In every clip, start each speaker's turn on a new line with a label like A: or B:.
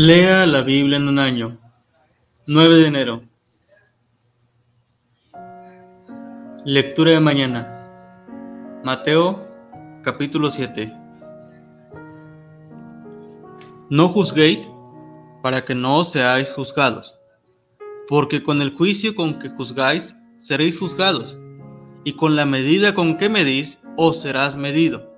A: Lea la Biblia en un año. 9 de enero. Lectura de mañana. Mateo capítulo 7. No juzguéis para que no seáis juzgados, porque con el juicio con que juzgáis seréis juzgados, y con la medida con que medís os serás medido.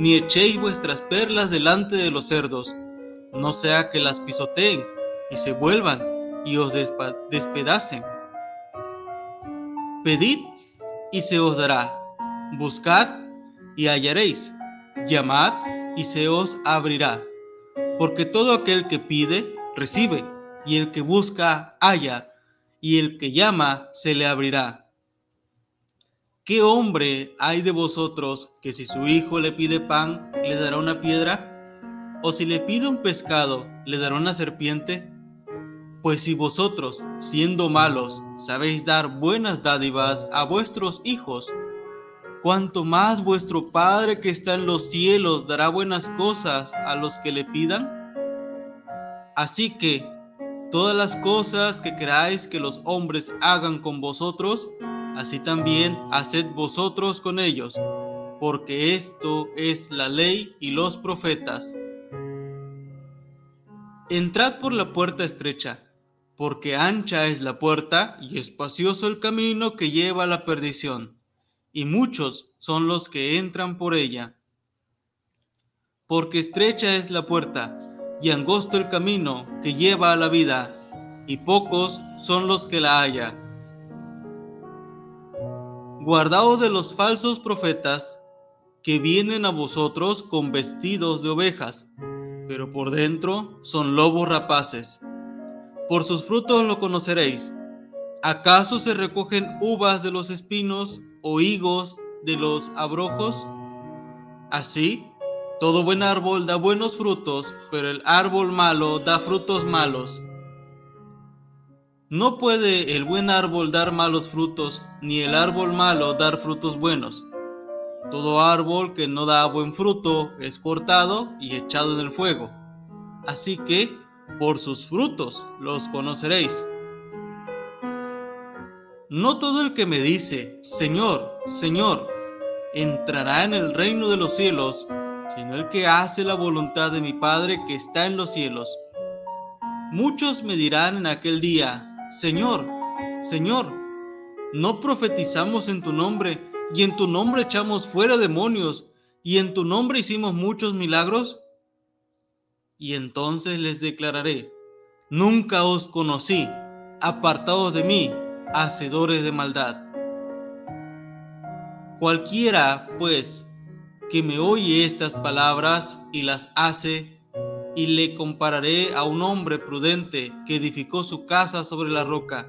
A: ni echéis vuestras perlas delante de los cerdos, no sea que las pisoteen y se vuelvan y os despedacen. Pedid y se os dará, buscad y hallaréis, llamad y se os abrirá, porque todo aquel que pide, recibe, y el que busca, halla, y el que llama, se le abrirá. ¿Qué hombre hay de vosotros que si su hijo le pide pan, le dará una piedra? ¿O si le pide un pescado, le dará una serpiente? Pues si vosotros, siendo malos, sabéis dar buenas dádivas a vuestros hijos, cuanto más vuestro Padre que está en los cielos dará buenas cosas a los que le pidan. Así que, todas las cosas que queráis que los hombres hagan con vosotros, así también haced vosotros con ellos, porque esto es la ley y los profetas. Entrad por la puerta estrecha, porque ancha es la puerta y espacioso el camino que lleva a la perdición, y muchos son los que entran por ella. Porque estrecha es la puerta y angosto el camino que lleva a la vida, y pocos son los que la hallan. Guardaos de los falsos profetas que vienen a vosotros con vestidos de ovejas, pero por dentro son lobos rapaces. Por sus frutos lo conoceréis. ¿Acaso se recogen uvas de los espinos o higos de los abrojos? Así, todo buen árbol da buenos frutos, pero el árbol malo da frutos malos. No puede el buen árbol dar malos frutos, ni el árbol malo dar frutos buenos. Todo árbol que no da buen fruto es cortado y echado en el fuego. Así que por sus frutos los conoceréis. No todo el que me dice, Señor, Señor, entrará en el reino de los cielos, sino el que hace la voluntad de mi Padre que está en los cielos. Muchos me dirán en aquel día, Señor, Señor, ¿no profetizamos en tu nombre y en tu nombre echamos fuera demonios y en tu nombre hicimos muchos milagros? Y entonces les declararé, nunca os conocí, apartados de mí, hacedores de maldad. Cualquiera, pues, que me oye estas palabras y las hace, y le compararé a un hombre prudente que edificó su casa sobre la roca.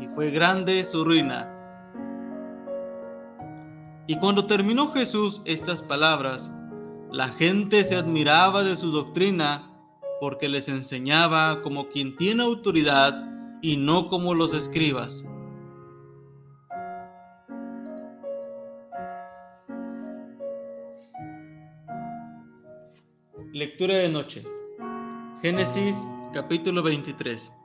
A: Y fue grande su ruina. Y cuando terminó Jesús estas palabras, la gente se admiraba de su doctrina, porque les enseñaba como quien tiene autoridad y no como los escribas. Lectura de noche. Génesis capítulo 23.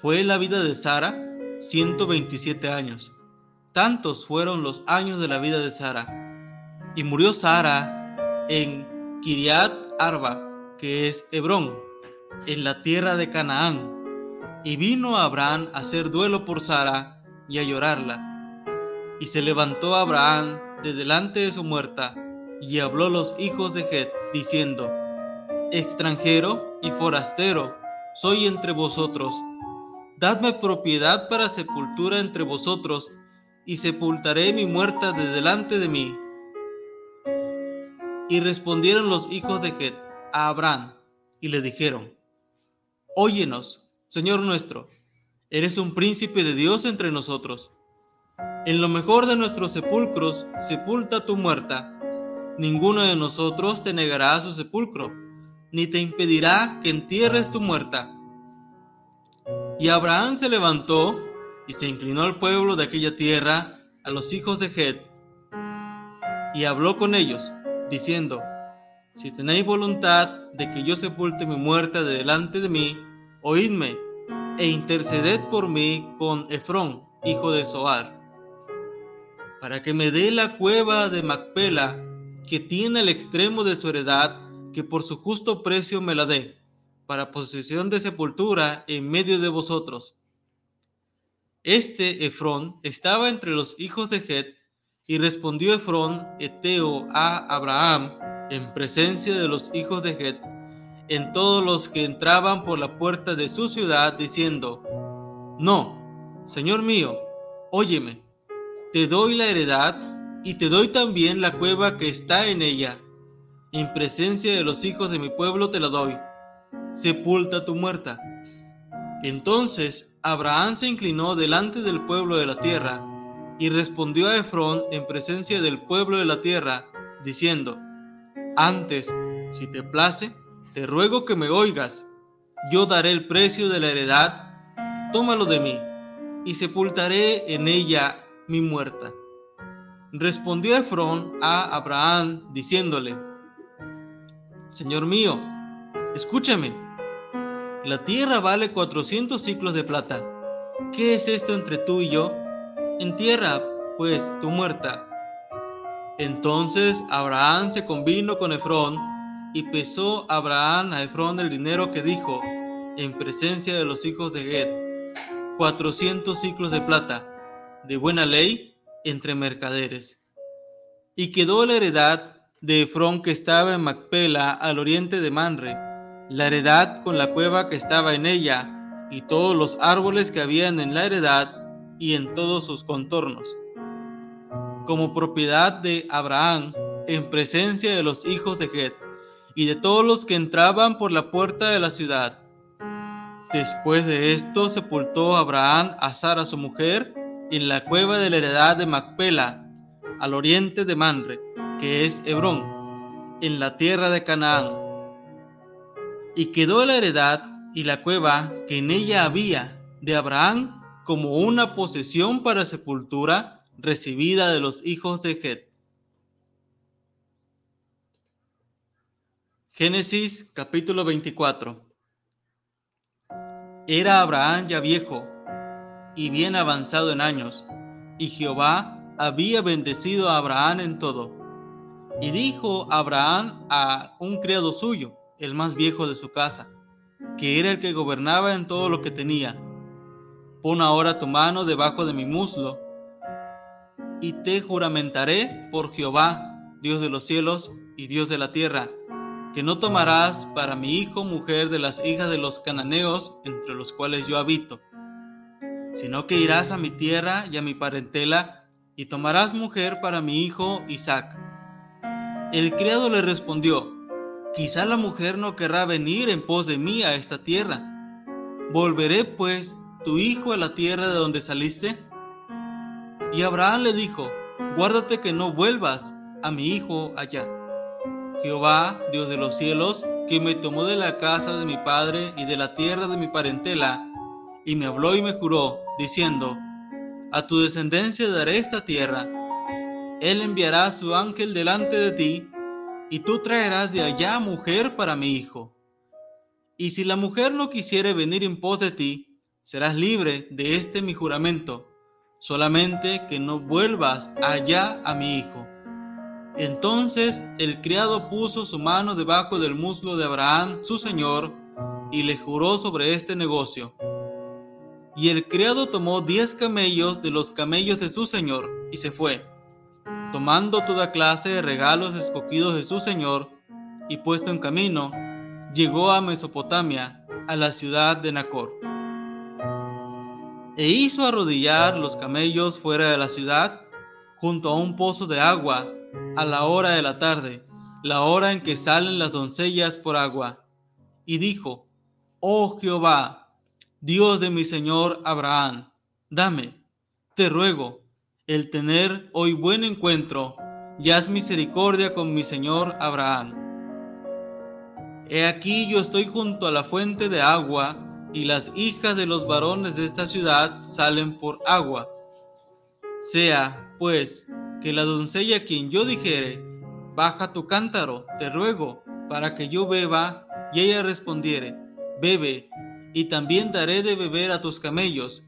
A: Fue la vida de Sara 127 años. Tantos fueron los años de la vida de Sara. Y murió Sara en Kiriat Arba, que es Hebrón, en la tierra de Canaán. Y vino Abraham a hacer duelo por Sara y a llorarla. Y se levantó Abraham de delante de su muerta y habló los hijos de Het, diciendo, Extranjero y forastero soy entre vosotros. Dadme propiedad para sepultura entre vosotros, y sepultaré mi muerta de delante de mí. Y respondieron los hijos de Het a Abraham, y le dijeron, Óyenos, Señor nuestro, eres un príncipe de Dios entre nosotros. En lo mejor de nuestros sepulcros, sepulta tu muerta. Ninguno de nosotros te negará su sepulcro, ni te impedirá que entierres tu muerta. Y Abraham se levantó y se inclinó al pueblo de aquella tierra, a los hijos de Het, y habló con ellos, diciendo, Si tenéis voluntad de que yo sepulte mi muerta de delante de mí, oídme e interceded por mí con Efrón, hijo de Soar, para que me dé la cueva de Macpela, que tiene el extremo de su heredad, que por su justo precio me la dé, para posesión de sepultura en medio de vosotros. Este Efrón estaba entre los hijos de Het, y respondió Efrón, Eteo, a Abraham, en presencia de los hijos de Het, en todos los que entraban por la puerta de su ciudad, diciendo, No, Señor mío, óyeme, te doy la heredad y te doy también la cueva que está en ella. En presencia de los hijos de mi pueblo te la doy. Sepulta tu muerta. Entonces Abraham se inclinó delante del pueblo de la tierra y respondió a Efrón en presencia del pueblo de la tierra, diciendo, Antes, si te place, te ruego que me oigas, yo daré el precio de la heredad, tómalo de mí, y sepultaré en ella mi muerta. Respondió Efrón a Abraham, diciéndole, Señor mío, escúchame, la tierra vale cuatrocientos ciclos de plata. ¿Qué es esto entre tú y yo? Entierra, pues, tu muerta. Entonces Abraham se convino con Efrón, y pesó Abraham a Efrón el dinero que dijo, en presencia de los hijos de Ged, cuatrocientos ciclos de plata, de buena ley, entre mercaderes. Y quedó la heredad de Efrón que estaba en Macpela, al oriente de Manre, la heredad con la cueva que estaba en ella, y todos los árboles que habían en la heredad y en todos sus contornos, como propiedad de Abraham, en presencia de los hijos de Ged y de todos los que entraban por la puerta de la ciudad. Después de esto sepultó Abraham a Sara su mujer en la cueva de la heredad de Macpela, al oriente de Manre, que es Hebrón, en la tierra de Canaán. Y quedó la heredad y la cueva que en ella había de Abraham como una posesión para sepultura recibida de los hijos de Het. Génesis capítulo 24. Era Abraham ya viejo y bien avanzado en años, y Jehová había bendecido a Abraham en todo. Y dijo Abraham a un criado suyo, el más viejo de su casa, que era el que gobernaba en todo lo que tenía, pon ahora tu mano debajo de mi muslo, y te juramentaré por Jehová, Dios de los cielos y Dios de la tierra, que no tomarás para mi hijo mujer de las hijas de los cananeos entre los cuales yo habito, sino que irás a mi tierra y a mi parentela y tomarás mujer para mi hijo Isaac. El criado le respondió, quizá la mujer no querrá venir en pos de mí a esta tierra. ¿Volveré pues tu hijo a la tierra de donde saliste? Y Abraham le dijo, guárdate que no vuelvas a mi hijo allá. Jehová, Dios de los cielos, que me tomó de la casa de mi padre y de la tierra de mi parentela, y me habló y me juró, diciendo, A tu descendencia daré esta tierra. Él enviará su ángel delante de ti, y tú traerás de allá mujer para mi hijo. Y si la mujer no quisiere venir en pos de ti, serás libre de este mi juramento, solamente que no vuelvas allá a mi hijo. Entonces el criado puso su mano debajo del muslo de Abraham, su señor, y le juró sobre este negocio. Y el criado tomó diez camellos de los camellos de su señor y se fue, tomando toda clase de regalos escogidos de su señor, y puesto en camino, llegó a Mesopotamia, a la ciudad de Nacor. E hizo arrodillar los camellos fuera de la ciudad, junto a un pozo de agua, a la hora de la tarde, la hora en que salen las doncellas por agua. Y dijo, Oh Jehová, Dios de mi Señor Abraham, dame, te ruego, el tener hoy buen encuentro, y haz misericordia con mi Señor Abraham. He aquí yo estoy junto a la fuente de agua, y las hijas de los varones de esta ciudad salen por agua. Sea, pues, que la doncella quien yo dijere, baja tu cántaro, te ruego, para que yo beba, y ella respondiere, bebe, y también daré de beber a tus camellos,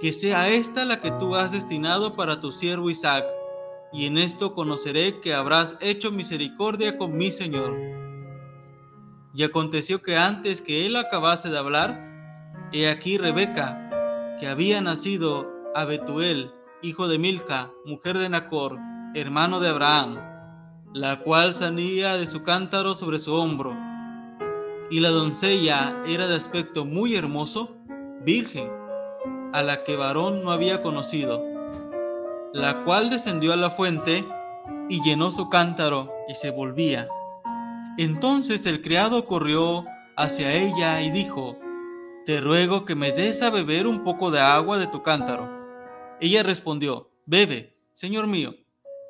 A: que sea esta la que tú has destinado para tu siervo Isaac, y en esto conoceré que habrás hecho misericordia con mi Señor. Y aconteció que antes que él acabase de hablar, he aquí Rebeca, que había nacido a Betuel, hijo de Milca, mujer de Nacor, hermano de Abraham, la cual salía de su cántaro sobre su hombro. Y la doncella era de aspecto muy hermoso, virgen, a la que varón no había conocido, la cual descendió a la fuente y llenó su cántaro y se volvía. Entonces el criado corrió hacia ella y dijo, Te ruego que me des a beber un poco de agua de tu cántaro. Ella respondió, Bebe, señor mío.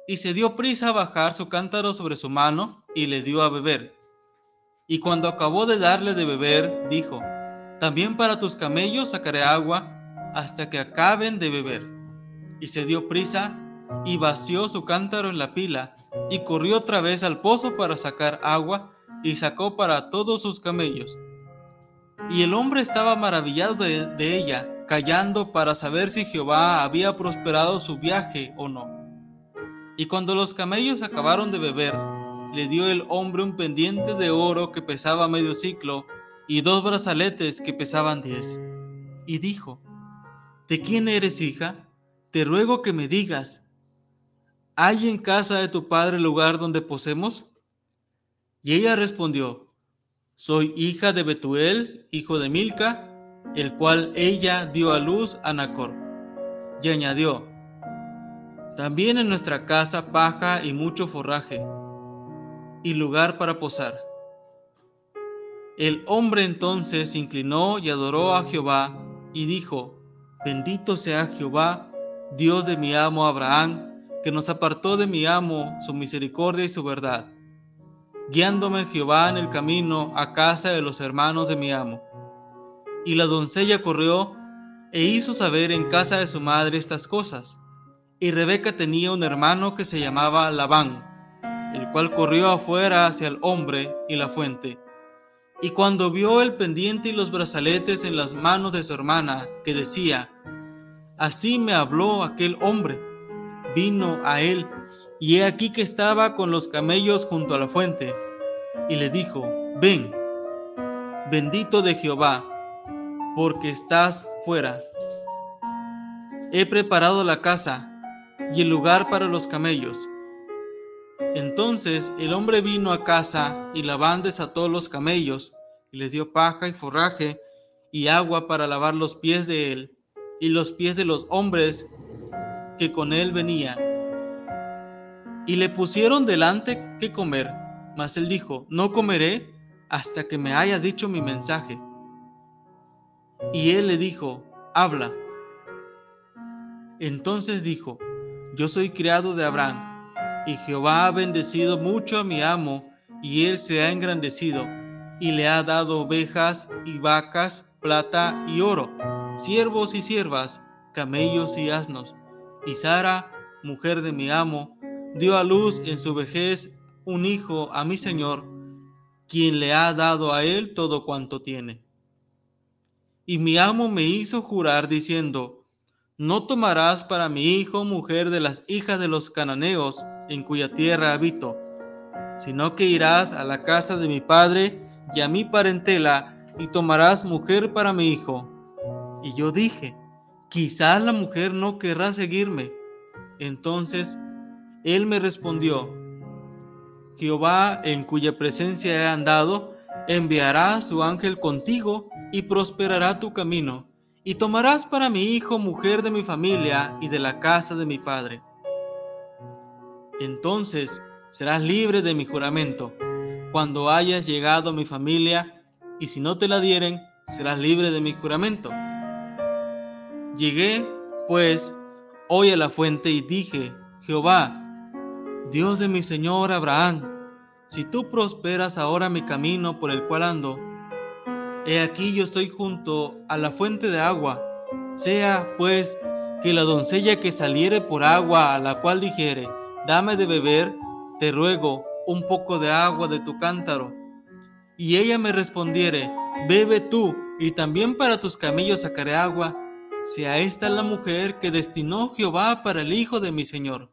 A: Y se dio prisa a bajar su cántaro sobre su mano y le dio a beber. Y cuando acabó de darle de beber, dijo, También para tus camellos sacaré agua hasta que acaben de beber. Y se dio prisa y vació su cántaro en la pila y corrió otra vez al pozo para sacar agua y sacó para todos sus camellos. Y el hombre estaba maravillado de, ella callando para saber si Jehová había prosperado su viaje o no. Y cuando los camellos acabaron de beber, le dio el hombre un pendiente de oro que pesaba medio ciclo y dos brazaletes que pesaban diez. Y dijo, ¿De quién eres hija? Te ruego que me digas, ¿hay en casa de tu padre lugar donde posemos? Y ella respondió, Soy hija de Betuel, hijo de Milca, el cual ella dio a luz a Nacor. Y añadió, también en nuestra casa paja y mucho forraje, y lugar para posar. El hombre entonces se inclinó y adoró a Jehová, y dijo, Bendito sea Jehová, Dios de mi amo Abraham, que nos apartó de mi amo su misericordia y su verdad, guiándome Jehová en el camino a casa de los hermanos de mi amo y la doncella corrió e hizo saber en casa de su madre estas cosas. Y Rebeca tenía un hermano que se llamaba Labán, el cual corrió afuera hacia el hombre y la fuente. Y cuando vio el pendiente y los brazaletes en las manos de su hermana, que decía, Así me habló aquel hombre, vino a él, y he aquí que estaba con los camellos junto a la fuente, y le dijo, Ven, bendito de Jehová, porque estás fuera. He preparado la casa y el lugar para los camellos. Entonces el hombre vino a casa y Labán desató los camellos y les dio paja y forraje y agua para lavar los pies de él y los pies de los hombres que con él venían. Y le pusieron delante que comer, mas él dijo, no comeré hasta que me haya dicho mi mensaje. Y él le dijo, habla. Entonces dijo, yo soy criado de Abraham, y Jehová ha bendecido mucho a mi amo, y él se ha engrandecido, y le ha dado ovejas y vacas, plata y oro, siervos y siervas, camellos y asnos. Y Sara, mujer de mi amo, dio a luz en su vejez un hijo a mi señor, quien le ha dado a él todo cuanto tiene. Y mi amo me hizo jurar diciendo, no tomarás para mi hijo mujer de las hijas de los cananeos en cuya tierra habito, sino que irás a la casa de mi padre y a mi parentela y tomarás mujer para mi hijo. Y yo dije, quizás la mujer no querrá seguirme. Entonces él me respondió, Jehová en cuya presencia he andado, enviará su ángel contigo y prosperará tu camino, y tomarás para mi hijo mujer de mi familia y de la casa de mi padre. Entonces serás libre de mi juramento, cuando hayas llegado a mi familia, y si no te la dieren, serás libre de mi juramento. Llegué, pues, hoy a la fuente y dije, Jehová, Dios de mi Señor Abraham, si tú prosperas ahora mi camino por el cual ando, he aquí yo estoy junto a la fuente de agua, sea pues que la doncella que saliere por agua a la cual dijere, dame de beber, te ruego un poco de agua de tu cántaro. Y ella me respondiere, bebe tú, y también para tus camellos sacaré agua, sea esta la mujer que destinó Jehová para el hijo de mi Señor.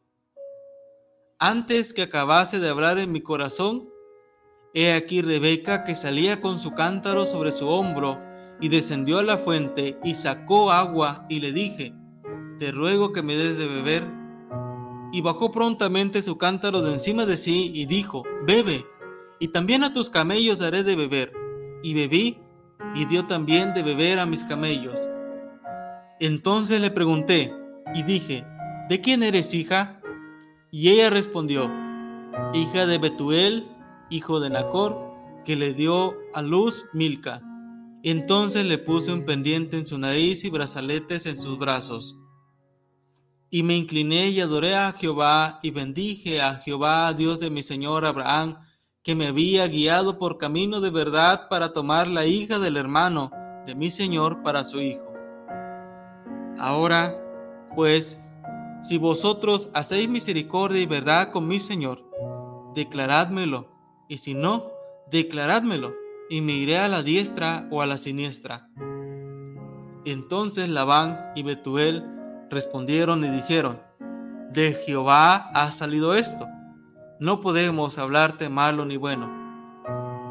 A: Antes que acabase de hablar en mi corazón, he aquí Rebeca que salía con su cántaro sobre su hombro y descendió a la fuente y sacó agua y le dije, te ruego que me des de beber. Y bajó prontamente su cántaro de encima de sí y dijo, bebe, y también a tus camellos daré de beber. Y bebí y dio también de beber a mis camellos. Entonces le pregunté y dije, ¿de quién eres hija? Y ella respondió, hija de Betuel, hijo de Nacor, que le dio a luz Milca. Entonces le puse un pendiente en su nariz y brazaletes en sus brazos. Y me incliné y adoré a Jehová y bendije a Jehová, Dios de mi señor Abraham, que me había guiado por camino de verdad para tomar la hija del hermano de mi señor para su hijo. Ahora, pues, si vosotros hacéis misericordia y verdad con mi Señor, declarádmelo, y si no, declarádmelo, y me iré a la diestra o a la siniestra. Entonces Labán y Betuel respondieron y dijeron, de Jehová ha salido esto, no podemos hablarte malo ni bueno.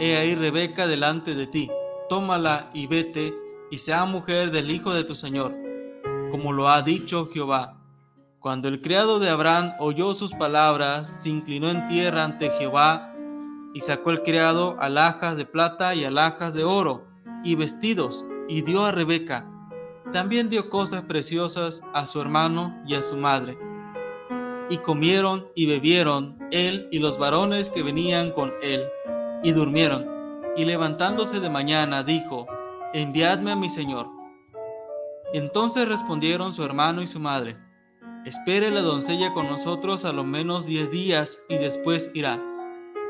A: He ahí Rebeca delante de ti, tómala y vete, y sea mujer del hijo de tu Señor, como lo ha dicho Jehová cuando el criado de Abraham oyó sus palabras, se inclinó en tierra ante Jehová y sacó el criado alhajas de plata y alhajas de oro y vestidos y dio a Rebeca. También dio cosas preciosas a su hermano y a su madre. Y comieron y bebieron él y los varones que venían con él, y durmieron. Y levantándose de mañana dijo, enviadme a mi señor. Entonces respondieron su hermano y su madre, espere la doncella con nosotros a lo menos diez días y después irá.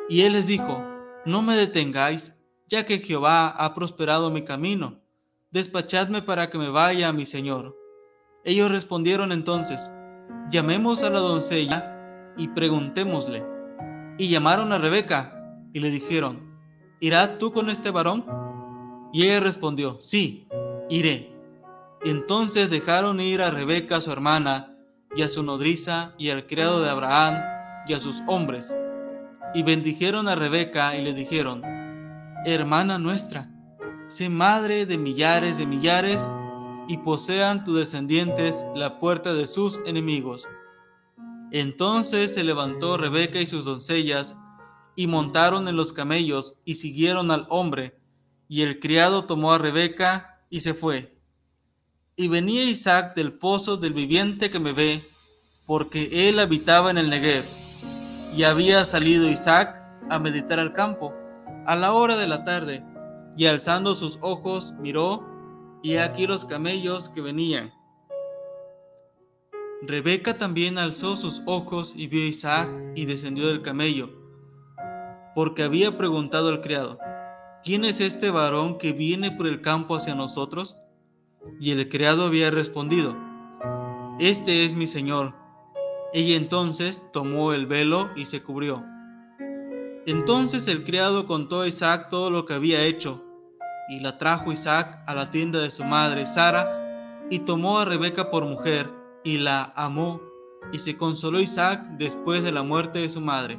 A: Y él les dijo, no me detengáis, ya que Jehová ha prosperado mi camino. Despachadme para que me vaya a mi señor. Ellos respondieron entonces, llamemos a la doncella y preguntémosle. Y llamaron a Rebeca y le dijeron, ¿irás tú con este varón? Y ella respondió, sí, iré. Entonces dejaron ir a Rebeca su hermana, y a su nodriza, y al criado de Abraham, y a sus hombres. Y bendijeron a Rebeca y le dijeron, Hermana nuestra, sé madre de millares de millares, y posean tus descendientes la puerta de sus enemigos. Entonces se levantó Rebeca y sus doncellas, y montaron en los camellos, y siguieron al hombre, y el criado tomó a Rebeca y se fue. Y venía Isaac del pozo del viviente que me ve, porque él habitaba en el Negev. Y había salido Isaac a meditar al campo, a la hora de la tarde, y alzando sus ojos miró, y aquí los camellos que venían. Rebeca también alzó sus ojos y vio a Isaac y descendió del camello, porque había preguntado al criado, ¿quién es este varón que viene por el campo hacia nosotros? Y el criado había respondido, Este es mi señor. Ella entonces tomó el velo y se cubrió. Entonces el criado contó a Isaac todo lo que había hecho, y la trajo Isaac a la tienda de su madre Sara, y tomó a Rebeca por mujer y la amó, y se consoló Isaac después de la muerte de su madre.